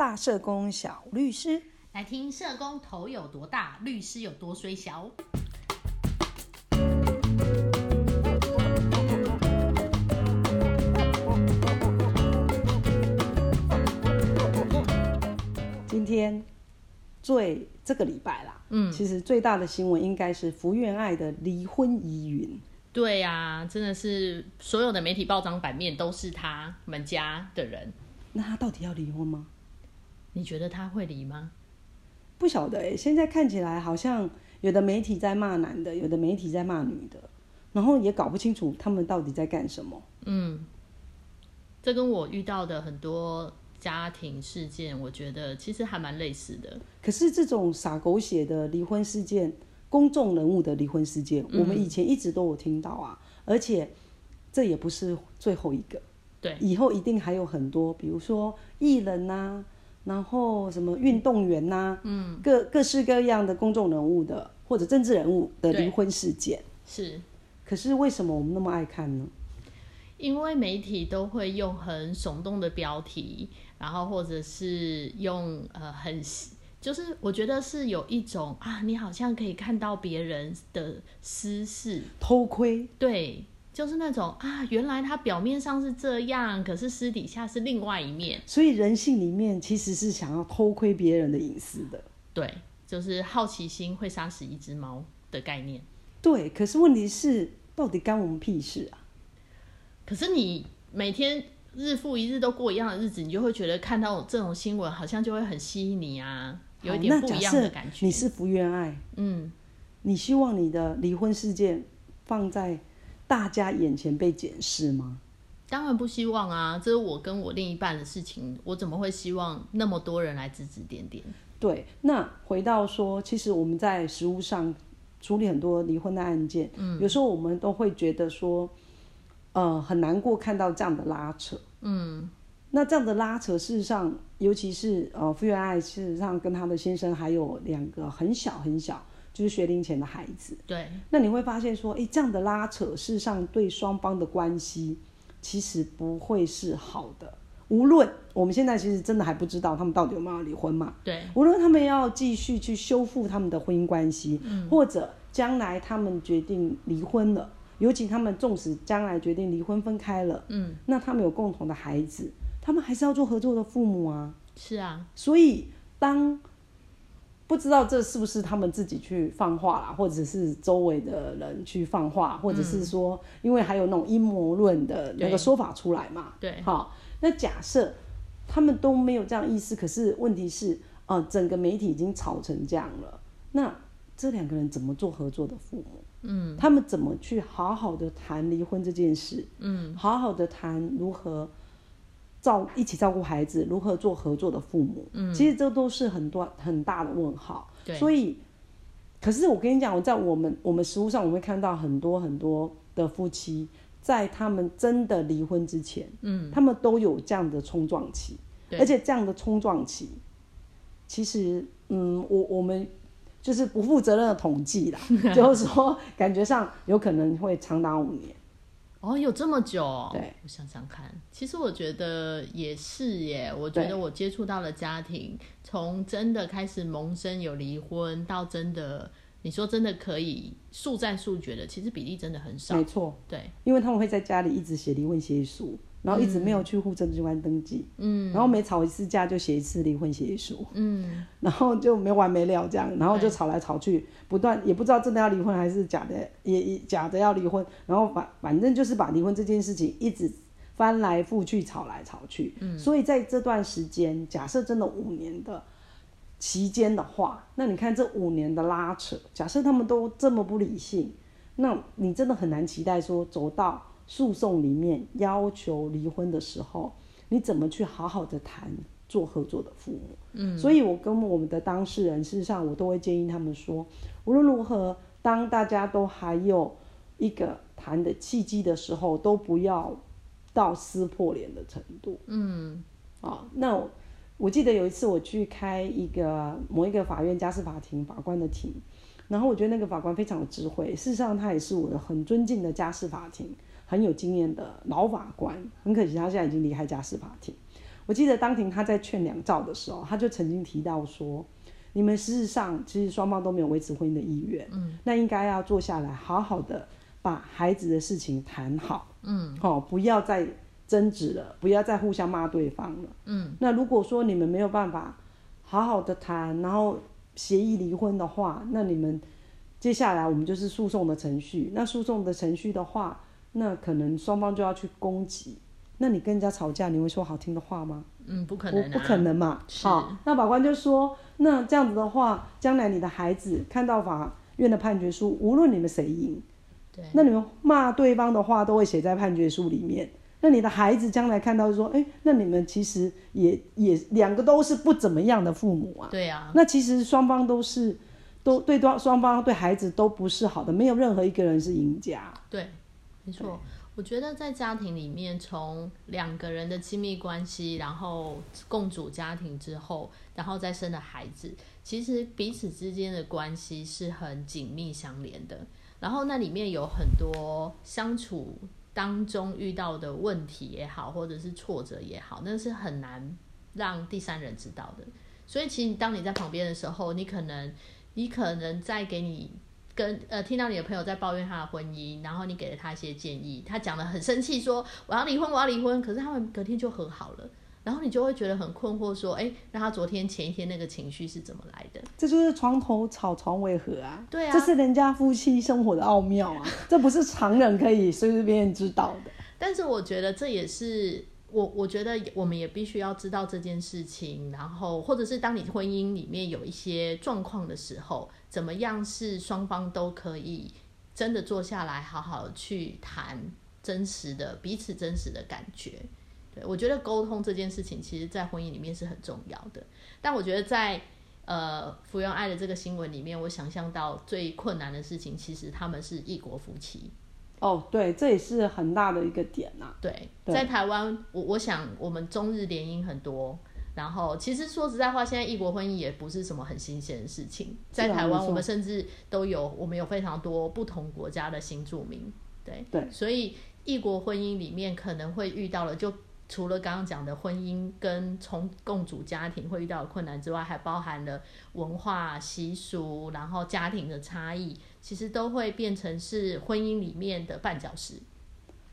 大社工小律师，来听社工头有多大，律师有多虽小。今天最这个礼拜啦，嗯其实最大的新闻应该是福原爱的离婚疑云。对呀、真的是所有的媒体报章版面都是他们家的人。那他到底要离婚吗？你觉得他会离吗？不晓得哎、现在看起来好像有的媒体在骂男的，有的媒体在骂女的，然后也搞不清楚他们到底在干什么。嗯，这跟我遇到的很多家庭事件，我觉得其实还蛮类似的。可是这种撒狗血的离婚事件，公众人物的离婚事件，我们以前一直都有听到啊，而且这也不是最后一个，对，以后一定还有很多，比如说艺人呐、然后什么运动员呐、嗯，各各式各样的公众人物的或者政治人物的离婚事件。是。可是为什么我们那么爱看呢？因为媒体都会用很耸动的标题，然后或者是用呃很，就是我觉得是有一种啊，你好像可以看到别人的私事，偷窥，对，就是那种啊，原来他表面上是这样，可是私底下是另外一面，所以人性里面其实是想要偷窥别人的隐私的。对，就是好奇心会杀死一只猫的概念。对，可是问题是，到底干我们屁事啊？可是你每天日复一日都过一样的日子，你就会觉得看到这种新闻，好像就会很吸引你啊，有一好点不一样的感觉。你是福原爱，嗯，你希望你的离婚事件放在大家眼前被检视吗？当然不希望啊，这是我跟我另一半的事情，我怎么会希望那么多人来指指点点？对，那回到说，其实我们在实务上处理很多离婚的案件，嗯，有时候我们都会觉得说，呃，很难过看到这样的拉扯，嗯，那这样的拉扯，事实上，尤其是呃，傅原爱，事实上跟她的先生还有两个很小很小，就是学龄前的孩子，对，那你会发现说，诶，这样的拉扯，事实上对双方的关系其实不会是好的。无论我们现在其实真的还不知道他们到底有没有离婚嘛，对，无论他们要继续去修复他们的婚姻关系，或者将来他们决定离婚了，尤其他们纵使将来决定离婚分开了，嗯，那他们有共同的孩子，他们还是要做合作的父母啊。是啊，所以当不知道这是不是他们自己去放话啦，或者是周围的人去放话，或者是说，因为还有那种阴谋论的那个说法出来嘛，对，好，那假设他们都没有这样意思，可是问题是，呃，整个媒体已经吵成这样了，那这两个人怎么做合作的父母？嗯，他们怎么去好好的谈离婚这件事？嗯，好好的谈如何照一起照顾孩子，如何做合作的父母？嗯，其实这都是很多很大的问号。对所以，可是我跟你讲，我在我们我们实物上，我们会看到很多很多的夫妻，在他们真的离婚之前，嗯，他们都有这样的冲撞期，对而且这样的冲撞期，其实，嗯，我我们就是不负责任的统计啦，就是说，感觉上有可能会长达五年。哦，有这么久、哦？对，我想想看，其实我觉得也是耶。我觉得我接触到的家庭，从真的开始萌生有离婚，到真的你说真的可以速战速决的，其实比例真的很少没。错，对，因为他们会在家里一直写离婚协议书，然后一直没有去户政机关登记，嗯，然后每吵一次架就写一次离婚协议书，嗯，然后就没完没了这样，然后就吵来吵去，不断也不知道真的要离婚还是假的，也也假的要离婚，然后反反正就是把离婚这件事情一直翻来覆去，吵来吵去，嗯，所以在这段时间，假设真的五年的期间的话，那你看这五年的拉扯，假设他们都这么不理性，那你真的很难期待说走到诉讼里面要求离婚的时候，你怎么去好好的谈做合作的父母？嗯，所以我跟我们的当事人，事实上我都会建议他们说，无论如何，当大家都还有一个谈的契机的时候，都不要到撕破脸的程度。嗯，啊，那我我记得有一次我去开一个某一个法院家事法庭法官的庭，然后我觉得那个法官非常的智慧，事实上他也是我很尊敬的家事法庭很有经验的老法官，很可惜他现在已经离开家事法庭。我我记得当庭他在劝两造的时候，他就曾经提到说，你们事实上其实双方都没有维持婚姻的意愿，嗯，那应该要坐下来好好的把孩子的事情谈好，嗯，哦，不要再争执了，不要再互相骂对方了，嗯，那如果说你们没有办法好好的谈，然后协议离婚的话，那你们接下来我们就是诉讼的程序，那诉讼的程序的话，那可能双方就要去攻击。那你跟人家吵架，你会说好听的话吗？嗯，不可能，不可能嘛。好，那法官就说，那这样子的话，将来你的孩子看到法院的判决书，无论你们谁赢，对，那你们骂对方的话都会写在判决书里面。那你的孩子将来看到说，哎，那你们其实也也两个都是不怎么样的父母啊。对啊。那其实双方都是都对双双方对孩子都不是好的，没有任何一个人是赢家。对，没错。我觉得在家庭里面，从两个人的亲密关系，然后共组家庭之后，然后再生的孩子，其实彼此之间的关系是很紧密相连的。然后那里面有很多相处当中遇到的问题也好，或者是挫折也好，那是很难让第三人知道的。所以其实当你在旁边的时候，你可能，你可能在给你。跟呃，听到你的朋友在抱怨他的婚姻，然后你给了他一些建议，他讲的很生气，说我要离婚，我要离婚。可是他们隔天就和好了，然后你就会觉得很困惑，说，哎，那他昨天前一天那个情绪是怎么来的？这就是床头吵床尾和啊，对啊，这是人家夫妻生活的奥妙啊，这不是常人可以随随便便知道的。但是我觉得这也是。我我觉得我们也必须要知道这件事情，然后或者是当你婚姻里面有一些状况的时候，怎么样是双方都可以真的坐下来好好去谈真实的彼此真实的感觉。对我觉得沟通这件事情，其实在婚姻里面是很重要的。但我觉得在呃福原爱的这个新闻里面，我想象到最困难的事情，其实他们是异国夫妻。哦，对，这也是很大的一个点呐。对，在台湾，我我想我们中日联姻很多，然后其实说实在话，现在异国婚姻也不是什么很新鲜的事情。在台湾，我们甚至都有，我们有非常多不同国家的新住民。对对，所以异国婚姻里面可能会遇到了，就除了刚刚讲的婚姻跟从共主家庭会遇到的困难之外，还包含了文化习俗，然后家庭的差异。其实都会变成是婚姻里面的绊脚石，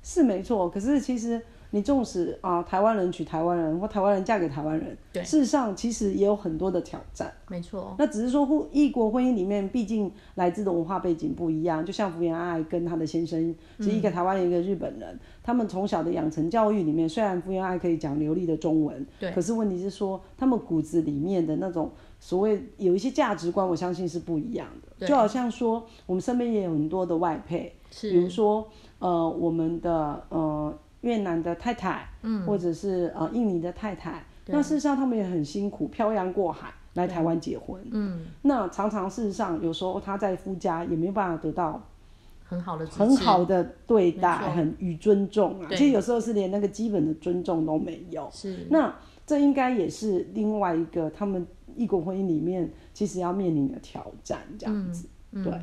是没错。可是其实你纵使啊，台湾人娶台湾人，或台湾人嫁给台湾人，对，事实上其实也有很多的挑战。没错。那只是说异国婚姻里面，毕竟来自的文化背景不一样。就像福原爱跟她的先生，是一个台湾人，一个日本人，他们从小的养成教育里面，虽然福原爱可以讲流利的中文，对，可是问题是说，他们骨子里面的那种。所谓有一些价值观，我相信是不一样的。就好像说，我们身边也有很多的外配，比如说，呃，我们的呃越南的太太，嗯，或者是呃印尼的太太，那事实上他们也很辛苦，漂洋过海来台湾结婚，嗯，那常常事实上有时候他在夫家也没有办法得到很好的很好的对待，很与尊重啊，其实有时候是连那个基本的尊重都没有。是，那这应该也是另外一个他们。异国婚姻里面，其实要面临的挑战，这样子。对，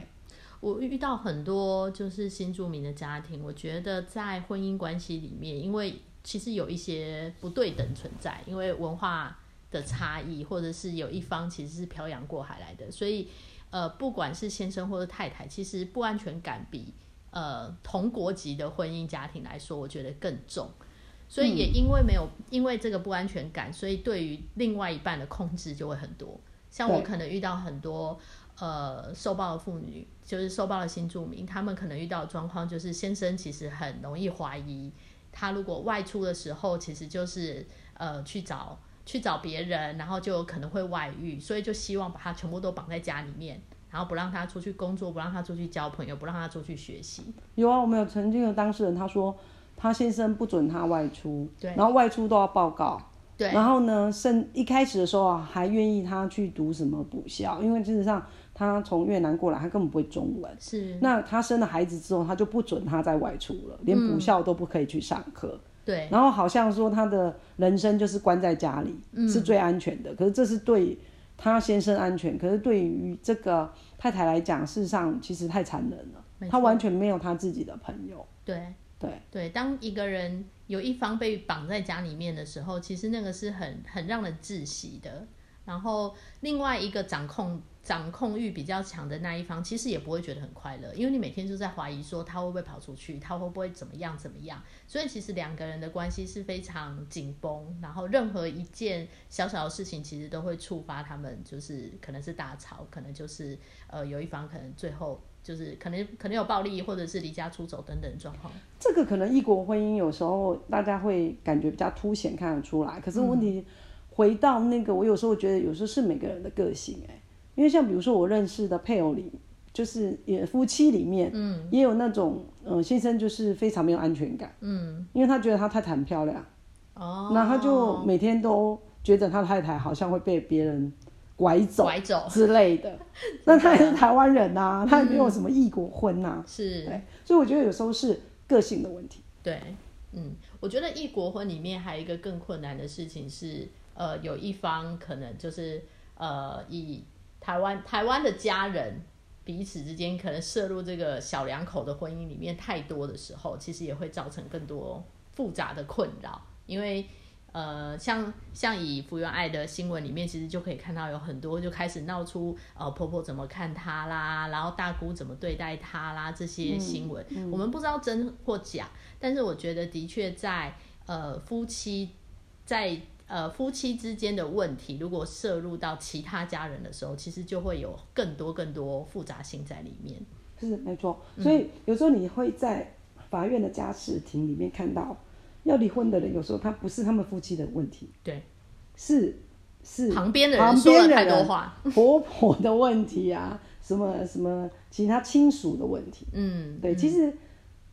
我遇到很多就是新住民的家庭，我觉得在婚姻关系里面，因为其实有一些不对等存在，因为文化的差异，或者是有一方其实是漂洋过海来的，所以呃，不管是先生或者太太，其实不安全感比呃同国籍的婚姻家庭来说，我觉得更重。所以也因为没有因为这个不安全感，所以对于另外一半的控制就会很多。像我可能遇到很多呃受暴的妇女，就是受暴的新住民，他们可能遇到的状况就是先生其实很容易怀疑，他如果外出的时候，其实就是呃去找去找别人，然后就有可能会外遇，所以就希望把他全部都绑在家里面，然后不让他出去工作，不让他出去交朋友，不让他出去学习。有啊，我们有曾经有当事人他说。他先生不准他外出，对，然后外出都要报告，对，然后呢，甚一开始的时候啊，还愿意他去读什么补校，因为事实上他从越南过来，他根本不会中文，是。那他生了孩子之后，他就不准他再外出了，连补校都不可以去上课，对。然后好像说他的人生就是关在家里是最安全的，可是这是对他先生安全，可是对于这个太太来讲，事实上其实太残忍了，他完全没有他自己的朋友，对。对对，当一个人有一方被绑在家里面的时候，其实那个是很很让人窒息的。然后另外一个掌控掌控欲比较强的那一方，其实也不会觉得很快乐，因为你每天就在怀疑说他会不会跑出去，他会不会怎么样怎么样。所以其实两个人的关系是非常紧绷，然后任何一件小小的事情，其实都会触发他们，就是可能是大吵，可能就是呃有一方可能最后就是可能可能有暴力，或者是离家出走等等状况。这个可能异国婚姻有时候大家会感觉比较凸显看得出来，可是问题。回到那个，我有时候觉得，有时候是每个人的个性哎，因为像比如说我认识的配偶里，就是也夫妻里面，嗯，也有那种，嗯，先生就是非常没有安全感，嗯，因为他觉得他太太很漂亮，哦，那他就每天都觉得他太太好像会被别人拐走、拐走之类的，那他也是台湾人呐，他也没有什么异国婚呐，是，对，所以我觉得有时候是个性的问题，对，嗯，我觉得异国婚里面还有一个更困难的事情是。呃，有一方可能就是呃，以台湾台湾的家人彼此之间可能涉入这个小两口的婚姻里面太多的时候，其实也会造成更多复杂的困扰。因为呃，像像以福原爱的新闻里面，其实就可以看到有很多就开始闹出呃婆婆怎么看她啦，然后大姑怎么对待她啦这些新闻，我们不知道真或假，但是我觉得的确在呃夫妻在。呃，夫妻之间的问题，如果涉入到其他家人的时候，其实就会有更多更多复杂性在里面。是没错，所以有时候你会在法院的家事庭里面看到，要离婚的人，有时候他不是他们夫妻的问题，对，是是。旁边的人说了太多话，婆婆的问题啊，什么什么其他亲属的问题，嗯，对，其实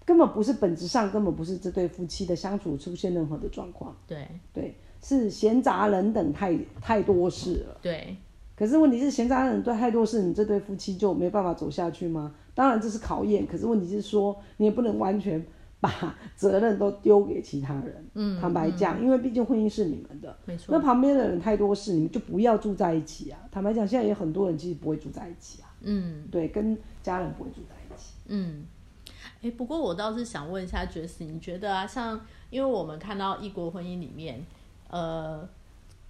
根本不是本质上根本不是这对夫妻的相处出现任何的状况，对。对。是闲杂人等太太多事了。对，可是问题是闲杂人对太多事，你这对夫妻就没办法走下去吗？当然这是考验，可是问题是说你也不能完全把责任都丢给其他人。嗯，坦白讲，因为毕竟婚姻是你们的，没错。那旁边的人太多事，你们就不要住在一起啊。坦白讲，现在有很多人其实不会住在一起啊。嗯，对，跟家人不会住在一起。嗯，哎，不过我倒是想问一下爵士，你觉得啊，像因为我们看到异国婚姻里面。呃，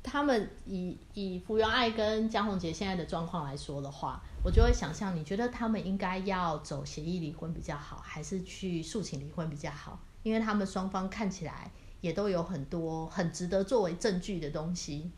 他们以以福原爱跟江宏杰现在的状况来说的话，我就会想象，你觉得他们应该要走协议离婚比较好，还是去诉请离婚比较好？因为他们双方看起来也都有很多很值得作为证据的东西。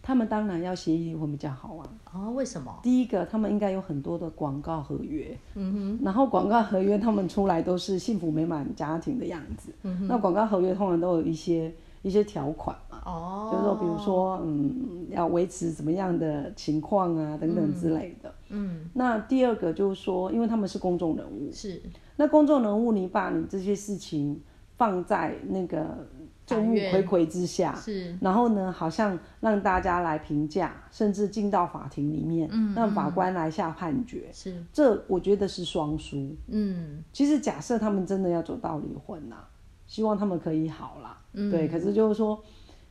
他们当然要协议离婚比较好啊。哦，为什么？第一个，他们应该有很多的广告合约。嗯哼。然后广告合约他们出来都是幸福美满家庭的样子。嗯哼。那广告合约通常都有一些一些条款。哦，就是说，比如说，嗯，要维持怎么样的情况啊，等等之类的。嗯，那第二个就是说，因为他们是公众人物，是。那公众人物，你把你这些事情放在那个众目睽睽之下，是，然后呢，好像让大家来评价，甚至进到法庭里面，嗯，让法官来下判决，是，这我觉得是双输。嗯，其实假设他们真的要走到离婚呐，希望他们可以好啦，嗯，对，可是就是说。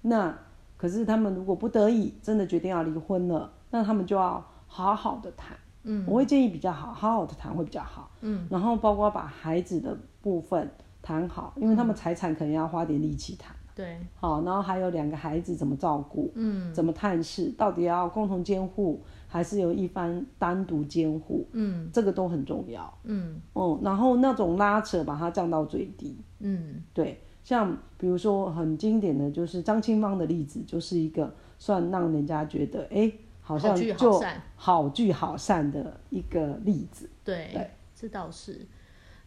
那可是他们如果不得已真的决定要离婚了，那他们就要好好的谈。嗯，我会建议比较好，好好的谈会比较好。嗯，然后包括把孩子的部分谈好，因为他们财产可能要花点力气谈。对，好，然后还有两个孩子怎么照顾？嗯，怎么探视？到底要共同监护，还是由一方单独监护？嗯，这个都很重要。嗯，哦，然后那种拉扯把它降到最低。嗯，对。像比如说很经典的就是张清芳的例子，就是一个算让人家觉得哎，好像就好聚好散的一个例子。对，这倒是。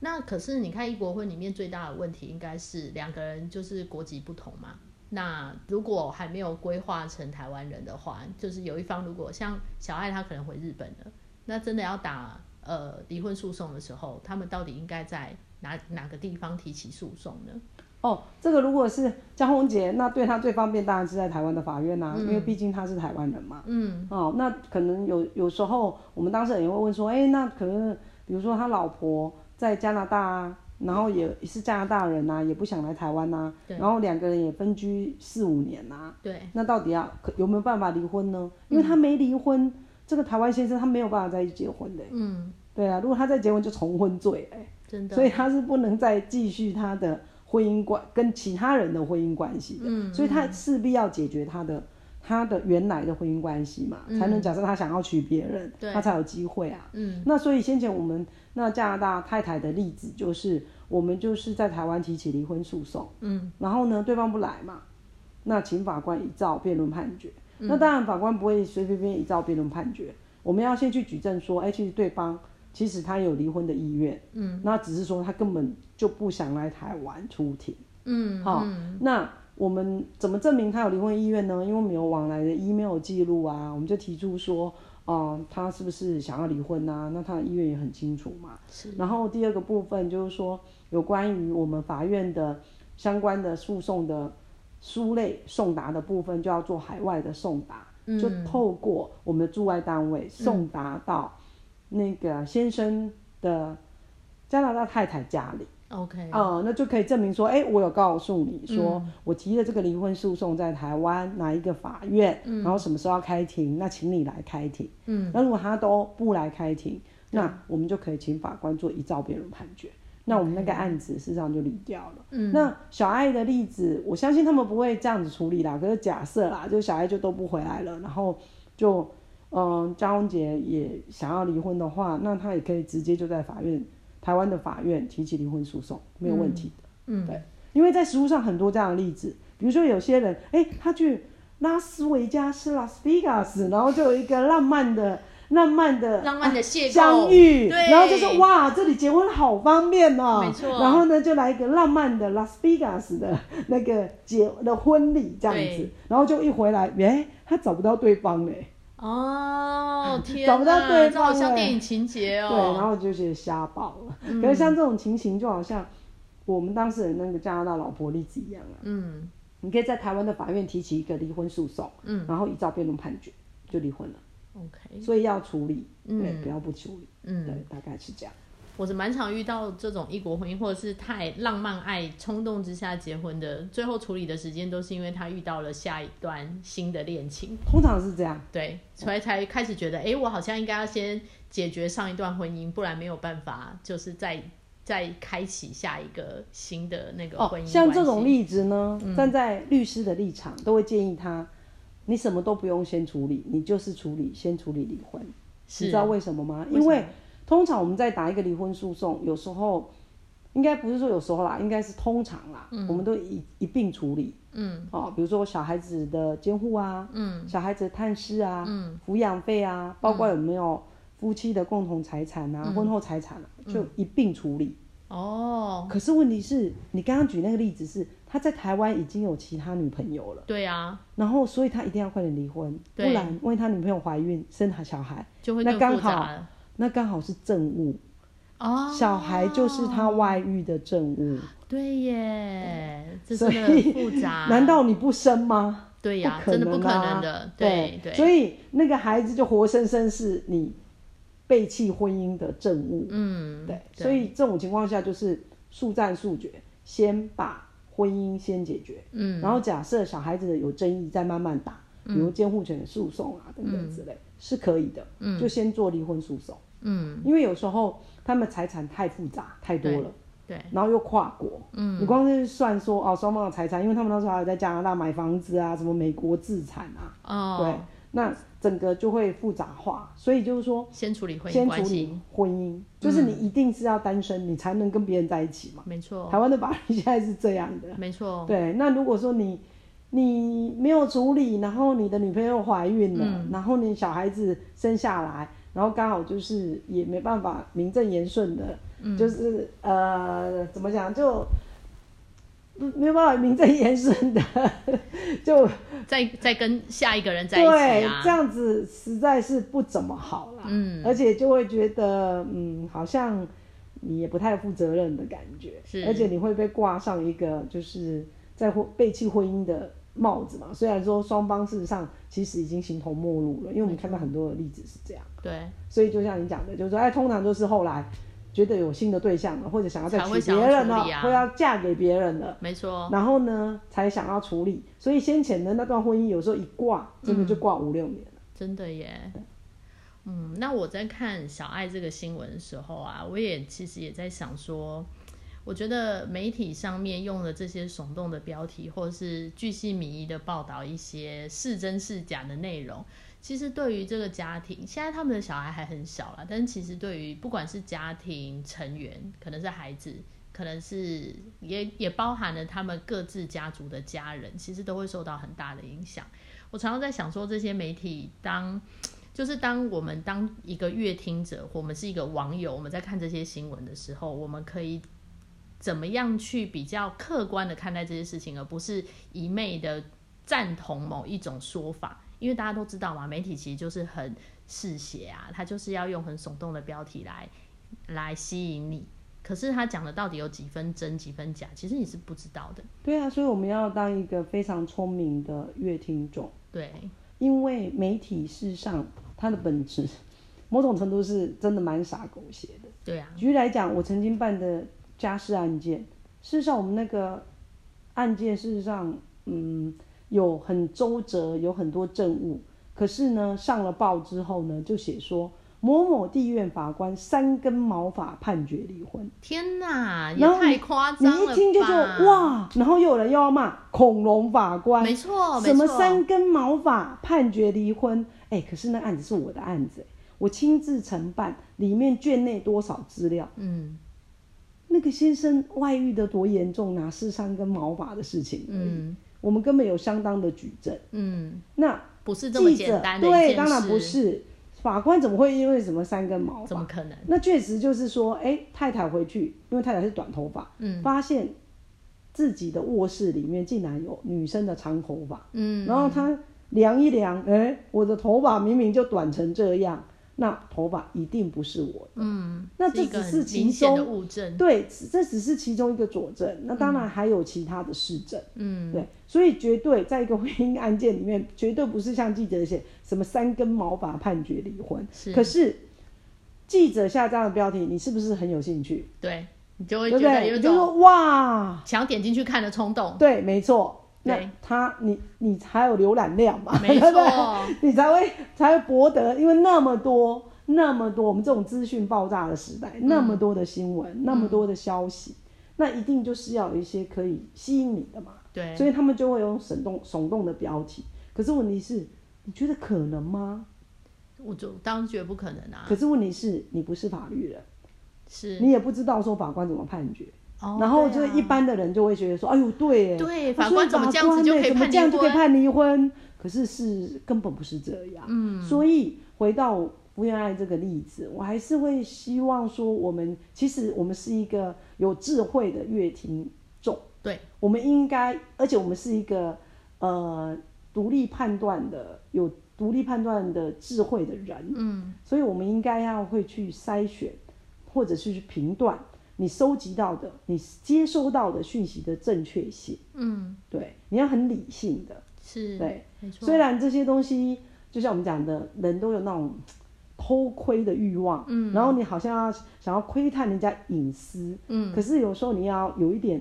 那可是你看异国婚里面最大的问题应该是两个人就是国籍不同嘛。那如果还没有规划成台湾人的话，就是有一方如果像小爱她可能回日本了，那真的要打呃离婚诉讼的时候，他们到底应该在哪哪个地方提起诉讼呢？哦，这个如果是江宏杰，那对他最方便当然是在台湾的法院呐，因为毕竟他是台湾人嘛。嗯。哦，那可能有有时候我们当事人也会问说，哎，那可能比如说他老婆在加拿大啊，然后也是加拿大人呐，也不想来台湾呐，然后两个人也分居四五年呐。对。那到底要有没有办法离婚呢？因为他没离婚，这个台湾先生他没有办法再去结婚的。嗯。对啊，如果他再结婚就重婚罪哎。真的。所以他是不能再继续他的。婚姻关跟其他人的婚姻关系的，嗯所以他势必要解决他的他的原来的婚姻关系嘛，才能假设他想要娶别人，他才有机会啊。嗯。那所以先前我们那加拿大太太的例子就是，我们就是在台湾提起离婚诉讼，嗯，然后呢对方不来嘛，那请法官依照辩论判决。嗯。那当然法官不会随随便便依照辩论判决，我们要先去举证说，哎、其实对方其实他有离婚的意愿，嗯，那只是说他根本就不想来台湾出庭，嗯好、那我们怎么证明他有离婚意愿呢？因为我们有往来的 email 记录啊，我们就提出说，哦、他是不是想要离婚啊？那他的意愿也很清楚嘛。是然后第二个部分就是说，有关于我们法院的相关的诉讼的书类送达的部分，就要做海外的送达，就透过我们的驻外单位送达到那个先生的加拿大太太家里。OK，呃，那就可以证明说，哎、我有告诉你说，我提的这个离婚诉讼在台湾哪一个法院，然后什么时候要开庭，那请你来开庭。嗯，那如果他都不来开庭，那我们就可以请法官做一照辩论判决。那我们那个案子事实上就离掉了。嗯，那小爱的例子，我相信他们不会这样子处理啦。可是假设啦，就小爱就都不回来了，然后就嗯，张宏杰也想要离婚的话，那他也可以直接就在法院，台湾的法院提起离婚诉讼，没有问题的。嗯，对，因为在实务上很多这样的例子，比如说有些人，哎、他去拉斯维加斯 （Las Vegas），然后就有一个浪漫的、浪漫的、浪漫的邂逅相遇，然后就说哇，这里结婚好方便哦，没错然后呢，就来一个浪漫的 Las Vegas 的那个结的婚礼这样子，然后就一回来，哎、他找不到对方嘞。哦，天找不到哪对这好方哎像电影情节哦对，然哦。后就觉得瞎爆了。可是像这种情形，就好像我们当事人那个加拿大老婆例子一样啊。嗯你可以在台湾的法院提起一个离婚诉讼，嗯然后依照辩论判决就离婚了。，OK，所以要处理，嗯对，不要不处理，嗯，对，大概是这样。我是蛮常遇到这种异国婚姻，或者是太浪漫爱冲动之下结婚的，最后处理的时间都是因为他遇到了下一段新的恋情，通常是这样，对，所以才开始觉得，哎、我好像应该要先解决上一段婚姻，不然没有办法，就是再再开启下一个新的那个哦婚姻、，像这种，例子呢，站在律师的立场，都会建议他，你什么都不用先处理，你就是处理，先处理离婚。你知道为什么吗？因为通常我们在打一个离婚诉讼，有时候应该不是说有时候啦，应该是通常啦，我们都一一并处理。嗯，哦，比如说小孩子的监护啊，嗯，小孩子的探视啊，嗯，抚养费啊，包括有没有夫妻的共同财产啊，婚后财产啊，就一并处理。哦，可是问题是你刚刚举那个例子是他在台湾已经有其他女朋友了，对啊，然后所以他一定要快点离婚，不然万一他女朋友怀孕生他小孩，就会更那刚好那刚好是证物，哦，小孩就是他外遇的证物，对耶，这所以很复杂。难道你不生吗？对呀、不可真的不可能的，对。对，所以那个孩子就活生生是你背弃婚姻的证物。嗯，对，所以这种情况下就是速战速决，先把婚姻先解决，嗯，然后假设小孩子有争议再慢慢打，比如监护权诉讼啊等等之类，是可以的，嗯，就先做离婚诉讼，嗯，因为有时候他们财产太复杂太多了。对，然后又跨国，嗯，你光是算说哦双方的财产，因为他们那时候还有在加拿大买房子啊，什么美国自产啊，哦，对，那整个就会复杂化，所以就是说，先处理婚姻。先处理婚姻，就是你一定是要单身，你才能跟别人在一起嘛。没错，台湾的法律现在是这样的，没错，对。那如果说你你没有处理，然后你的女朋友怀孕了，嗯。然后你小孩子生下来，然后刚好就是也没办法名正言顺的，嗯就是呃怎么讲就。没有办法名正言顺的，就再再跟下一个人在一起啊，这样子实在是不怎么好啦。嗯，而且就会觉得，嗯，好像你也不太负责任的感觉，是而且你会被挂上一个就是在婚背弃婚姻的帽子嘛。虽然说双方事实上其实已经形同陌路了，因为我们看到很多的例子是这样，对，所以就像你讲的，就是说，哎，通常都是后来觉得有新的对象了，或者想要再娶别人了，或要嫁给别人了。没错，然后呢，才想要处理，所以先前的那段婚姻有时候一挂，真的就挂五六年了。真的耶。嗯，那我在看小爱这个新闻的时候啊，我也其实也在想说，我觉得媒体上面用的这些耸动的标题，或是巨细靡遗的报道一些是真是假的内容，其实对于这个家庭，现在他们的小孩还很小啦，但其实对于不管是家庭成员，可能是孩子，可能是也也包含了他们各自家族的家人，其实都会受到很大的影响。我常常在想说，这些媒体当。就是当我们当一个乐听者，或我们是一个网友，我们在看这些新闻的时候，我们可以怎么样去比较客观的看待这些事情，而不是一昧的赞同某一种说法？因为大家都知道嘛，媒体其实就是很嗜血啊，他就是要用很耸动的标题来来吸引你。可是他讲的到底有几分真几分假，其实你是不知道的。对啊，所以我们要当一个非常聪明的乐听众。对。因为媒体事实上它的本质，某种程度是真的蛮傻狗血的。对啊。举例来讲，我曾经办的家事案件，事实上我们那个案件事实上，嗯，有很周折，有很多证物。可是呢，上了报之后呢，就写说。某某地院法官三根毛发判决离婚，天哪，也太夸张了你一听就说哇，然后又有人又要骂恐龙法官，没错，什么三根毛发判决离婚？哎，可是那案子是我的案子，我亲自承办，里面卷内多少资料？嗯，那个先生外遇的多严重，哪是三根毛发的事情？嗯，我们根本有相当的举证。嗯，那不是这么简单的对，当然不是。法官怎么会因为什么三根毛发？怎么可能？那确实就是说，哎，太太回去，因为太太是短头发，嗯，发现自己的卧室里面竟然有女生的长头发，嗯，然后她量一量，哎，我的头发明明就短成这样。那头发一定不是我的，嗯，那这只是其中对，这只是其中一个佐证。那当然还有其他的事证，嗯，对，所以绝对在一个婚姻案件里面，绝对不是像记者写什么三根毛发判决离婚。是，可是记者下这样的标题，你是不是很有兴趣？对，你就会觉得有种哇，想要点进去看的冲动。对，没错。那他，你你才有浏览量嘛？没错，你才会才会博得，因为那么多那么多，我们这种资讯爆炸的时代，那么多的新闻，那么多的消息，那一定就是要有一些可以吸引你的嘛。对，所以他们就会用耸动耸动的标题。可是问题是，你觉得可能吗？我就当然觉得不可能啊。可是问题是你不是法律人，是你也不知道说法官怎么判决。然后就一般的人就会觉得说，哎呦，对，对，法官怎么这样子就可以判离婚？可是是根本不是这样。嗯，所以回到福原爱这个例子，我还是会希望说，我们其实我们是一个有智慧的乐听众，对，我们应该，而且我们是一个呃独立判断的、有独立判断的智慧的人，嗯，所以我们应该要会去筛选，或者是去评断。你收集到的，你接收到的讯息的正确性，嗯，对，你要很理性的，是，对，没错。虽然这些东西，就像我们讲的，人都有那种偷窥的欲望，嗯，然后你好像要想要窥探人家隐私，嗯，可是有时候你要有一点。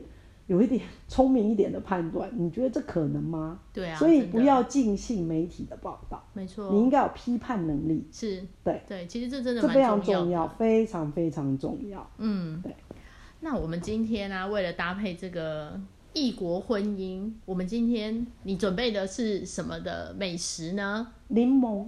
有一点聪明一点的判断，你觉得这可能吗？对啊，所以不要尽信媒体的报道。没错，你应该有批判能力。是，对对，其实这真的这非常重要，非常非常重要。嗯，对。那我们今天呢，为了搭配这个异国婚姻，我们今天你准备的是什么的美食呢？柠檬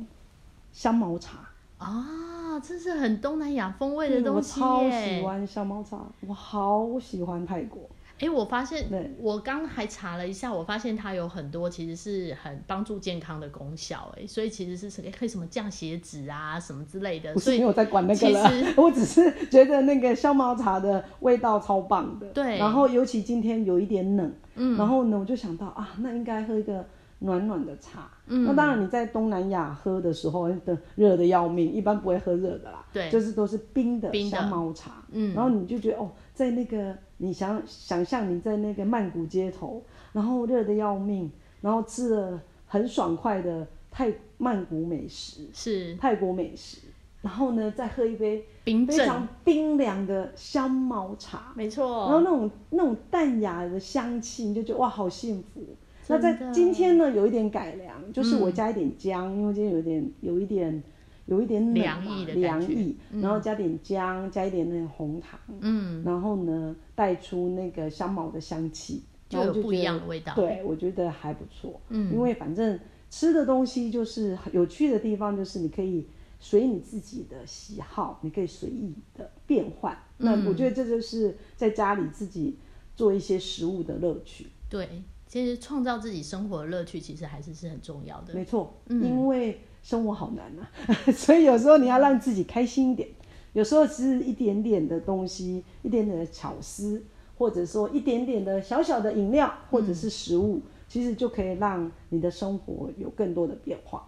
香茅茶啊，这是很东南亚风味的东西。我超喜欢香茅茶，我好喜欢泰国。哎，我发现，我刚还查了一下，我发现它有很多其实是很帮助健康的功效，哎，所以其实是什可以什么降血脂啊什么之类的。所以没有在管那个了，我只是觉得那个香茅茶的味道超棒的。对。然后尤其今天有一点冷，嗯，然后呢，我就想到啊，那应该喝一个暖暖的茶。嗯。那当然你在东南亚喝的时候，的热的要命，一般不会喝热的啦。对。就是都是冰的香茅茶。嗯。然后你就觉得哦，在那个。你想想象你在那个曼谷街头，然后热的要命，然后吃了很爽快的泰曼谷美食，是泰国美食，然后呢再喝一杯冰非常冰凉的香茅茶，没错，然后那种那种淡雅的香气，你就觉得哇好幸福。那在今天呢有一点改良，就是我加一点姜，因为今天有点有一点有一点冷凉嘛意的凉意，然后加点姜，加一点那个红糖，嗯，然后呢带出那个香茅的香气，就有不一样的味道。对，我觉得还不错。嗯，因为反正吃的东西就是有趣的地方，就是你可以随你自己的喜好，你可以随意的变换。那嗯我觉得这就是在家里自己做一些食物的乐趣。对，其实创造自己生活的乐趣，其实还是是很重要的。没错，嗯因为生活好难啊，所以有时候你要让自己开心一点。有时候只是一点点的东西，一点点的巧思，或者说一点点的小小的饮料或者是食物，其实就可以让你的生活有更多的变化。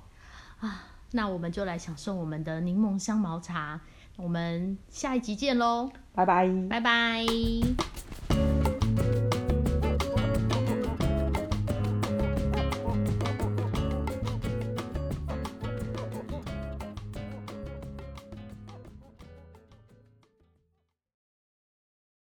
啊那我们就来享受我们的柠檬香茅茶，我们下一集见喽，拜拜。拜拜。